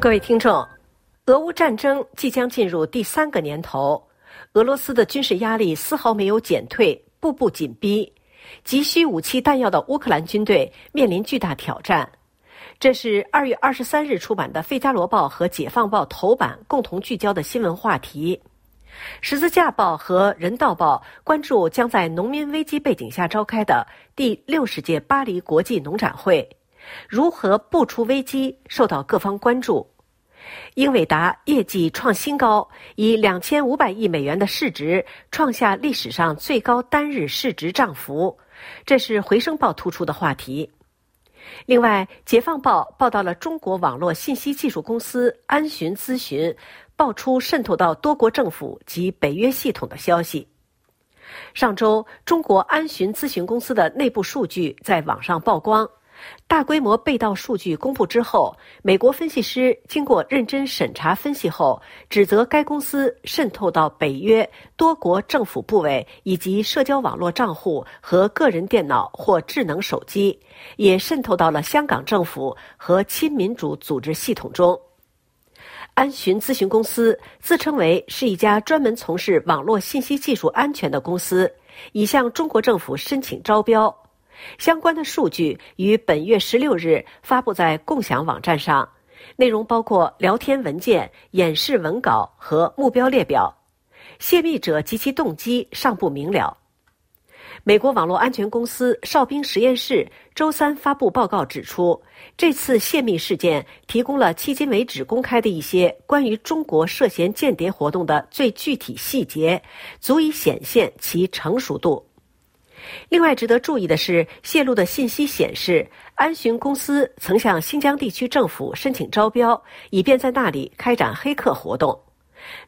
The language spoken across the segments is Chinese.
各位听众，俄乌战争即将进入第三个年头，俄罗斯的军事压力丝毫没有减退，步步紧逼，急需武器弹药的乌克兰军队面临巨大挑战。这是二月二十三日出版的《费加罗报》和《解放报》头版共同聚焦的新闻话题。十字架报和人道报关注将在农民危机背景下召开的第六十届巴黎国际农展会，如何不出危机受到各方关注。英伟达业绩创新高，以两千五百亿美元的市值创下历史上最高单日市值涨幅，这是回声报突出的话题。另外，《解放报》报道了中国网络信息技术公司安巡咨询爆出渗透到多国政府及北约系统的消息。上周，中国安巡咨询公司的内部数据在网上曝光。大规模被盗数据公布之后，美国分析师经过认真审查分析后，指责该公司渗透到北约多国政府部委以及社交网络账户和个人电脑或智能手机，也渗透到了香港政府和亲民主组织系统中。安巡咨询公司自称为是一家专门从事网络信息技术安全的公司，已向中国政府申请招标。相关的数据于本月十六日发布在共享网站上，内容包括聊天文件、演示文稿和目标列表。泄密者及其动机尚不明了。美国网络安全公司哨兵实验室周三发布报告指出，这次泄密事件提供了迄今为止公开的一些关于中国涉嫌间谍活动的最具体细节，足以显现其成熟度。另外值得注意的是，泄露的信息显示，安巡公司曾向新疆地区政府申请招标，以便在那里开展黑客活动。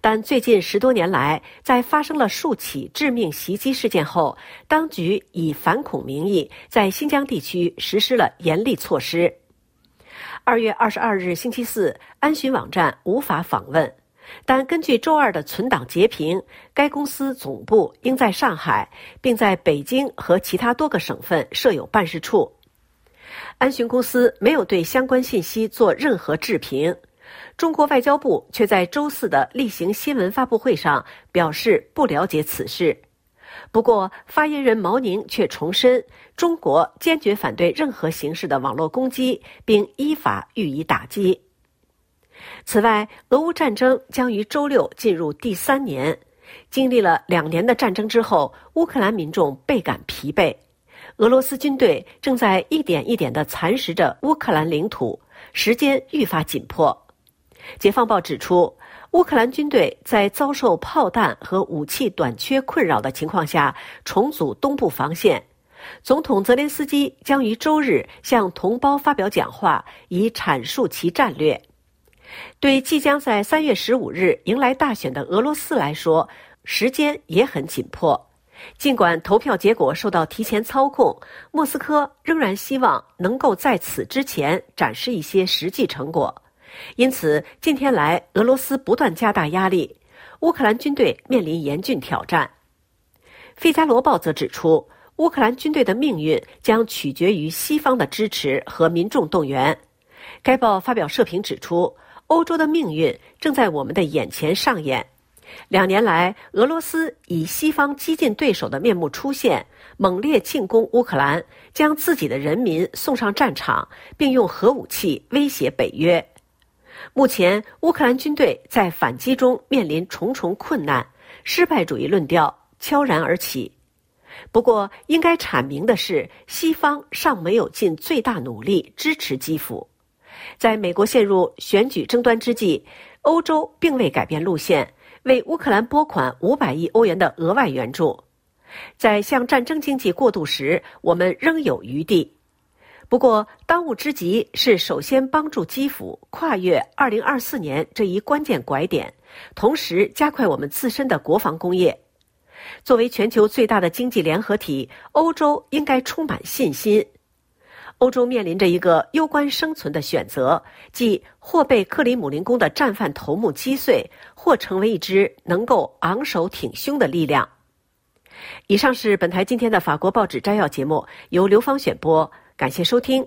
但最近十多年来，在发生了数起致命袭击事件后，当局以反恐名义在新疆地区实施了严厉措施。二月二十二日星期四，安巡网站无法访问。但根据周二的存档截屏，该公司总部应在上海，并在北京和其他多个省份设有办事处。安巡公司没有对相关信息做任何置评。中国外交部却在周四的例行新闻发布会上表示不了解此事。不过，发言人毛宁却重申，中国坚决反对任何形式的网络攻击，并依法予以打击。此外，俄乌战争将于周六进入第三年。经历了两年的战争之后，乌克兰民众倍感疲惫。俄罗斯军队正在一点一点地蚕食着乌克兰领土，时间愈发紧迫。解放报指出，乌克兰军队在遭受炮弹和武器短缺困扰的情况下，重组东部防线。总统泽连斯基将于周日向同胞发表讲话，以阐述其战略。对即将在三月十五日迎来大选的俄罗斯来说，时间也很紧迫。尽管投票结果受到提前操控，莫斯科仍然希望能够在此之前展示一些实际成果。因此，近天来俄罗斯不断加大压力，乌克兰军队面临严峻挑战。《费加罗报》则指出，乌克兰军队的命运将取决于西方的支持和民众动员。该报发表社评指出。欧洲的命运正在我们的眼前上演。两年来，俄罗斯以西方激进对手的面目出现，猛烈进攻乌克兰，将自己的人民送上战场，并用核武器威胁北约。目前，乌克兰军队在反击中面临重重困难，失败主义论调悄然而起。不过，应该阐明的是，西方尚没有尽最大努力支持基辅。在美国陷入选举争端之际，欧洲并未改变路线，为乌克兰拨款五百亿欧元的额外援助。在向战争经济过渡时，我们仍有余地。不过，当务之急是首先帮助基辅跨越二零二四年这一关键拐点，同时加快我们自身的国防工业。作为全球最大的经济联合体，欧洲应该充满信心。欧洲面临着一个攸关生存的选择，即或被克里姆林宫的战犯头目击碎，或成为一支能够昂首挺胸的力量。以上是本台今天的法国报纸摘要节目，由刘芳选播，感谢收听。